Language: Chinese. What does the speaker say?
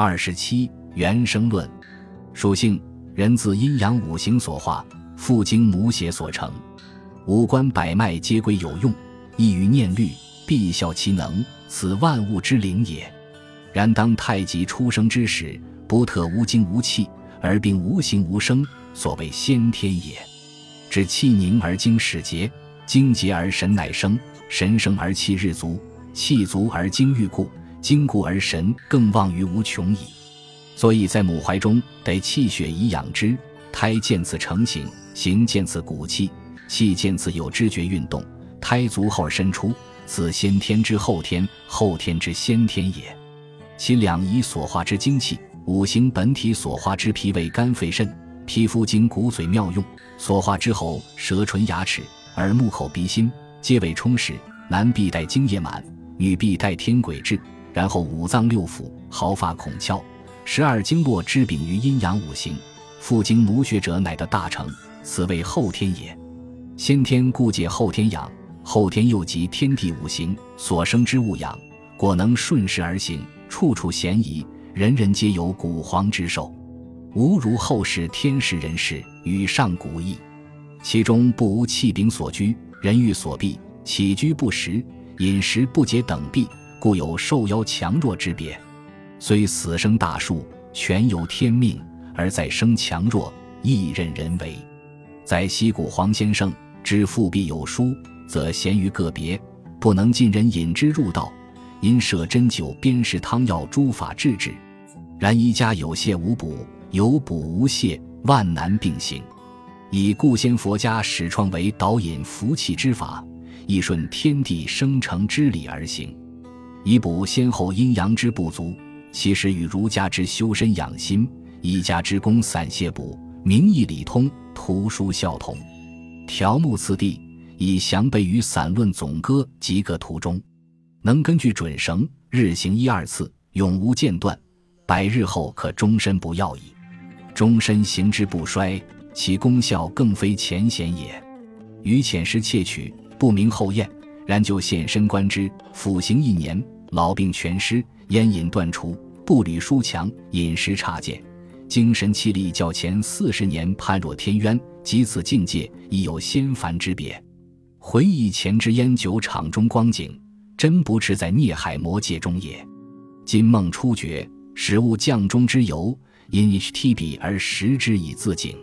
二十七原生论，属性人自阴阳五行所化，复经母血所成，五官百脉皆归有用，易于念虑，必效其能，此万物之灵也。然当太极出生之时，不特无精无气，而并无形无声，所谓先天也。指气凝而精始结，精结而神乃生，神生而气日足，气足而精欲固，精固而神更旺于无穷矣。所以在母怀中得气血以养之，胎见此成形，形见此骨气，气见此有知觉运动，胎足后而生出，此先天之后天，后天之先天也。其两仪所化之精气，五行本体所化之脾胃肝肺肾，皮肤经骨髓妙用。所化之后，舌唇牙齿耳目口鼻心皆为充实。男必带精液满，女必带天癸至。然后五脏六腑、毫发孔窍、十二经络之禀于阴阳五行，复经母血者，乃得大成。此谓后天也。先天固解后天养，后天又集天地五行所生之物养，果能顺势而行，处处咸宜，人人皆有古皇之寿。吾如后世天时人事与上古异，其中不无气禀所居、人欲所避、起居不时、饮食不节等弊，故有受夭强弱之别。虽死生大数，全由天命，而在生强弱，亦任人为。在西古黄先生知父必有书，则贤于个别，不能尽人饮之入道，因舍针灸、砭石汤药诸法治之。然一家有泻无补。有补无泻，万难并行。以故先佛家始创为导引福气之法，亦顺天地生成之理而行，以补先后阴阳之不足。其实与儒家之修身养心，一家之功散泻补，名义理通，图书效同。条目次第，以详备于散论总歌及各图中，能根据准绳，日行一二次，永无间断，百日后可终身不要矣。终身行之不衰，其功效更非浅显也。于浅时窃取，不明后验。然就现身观之，辅行一年，老病全失，烟瘾断除，步履舒强，饮食差减，精神气力较前四十年判若天渊。及此境界，亦有仙凡之别。回忆前之烟酒场中光景，真不啻在孽海魔界中也。今梦初觉，始悟降中之由。因 H T B 而食之以自警。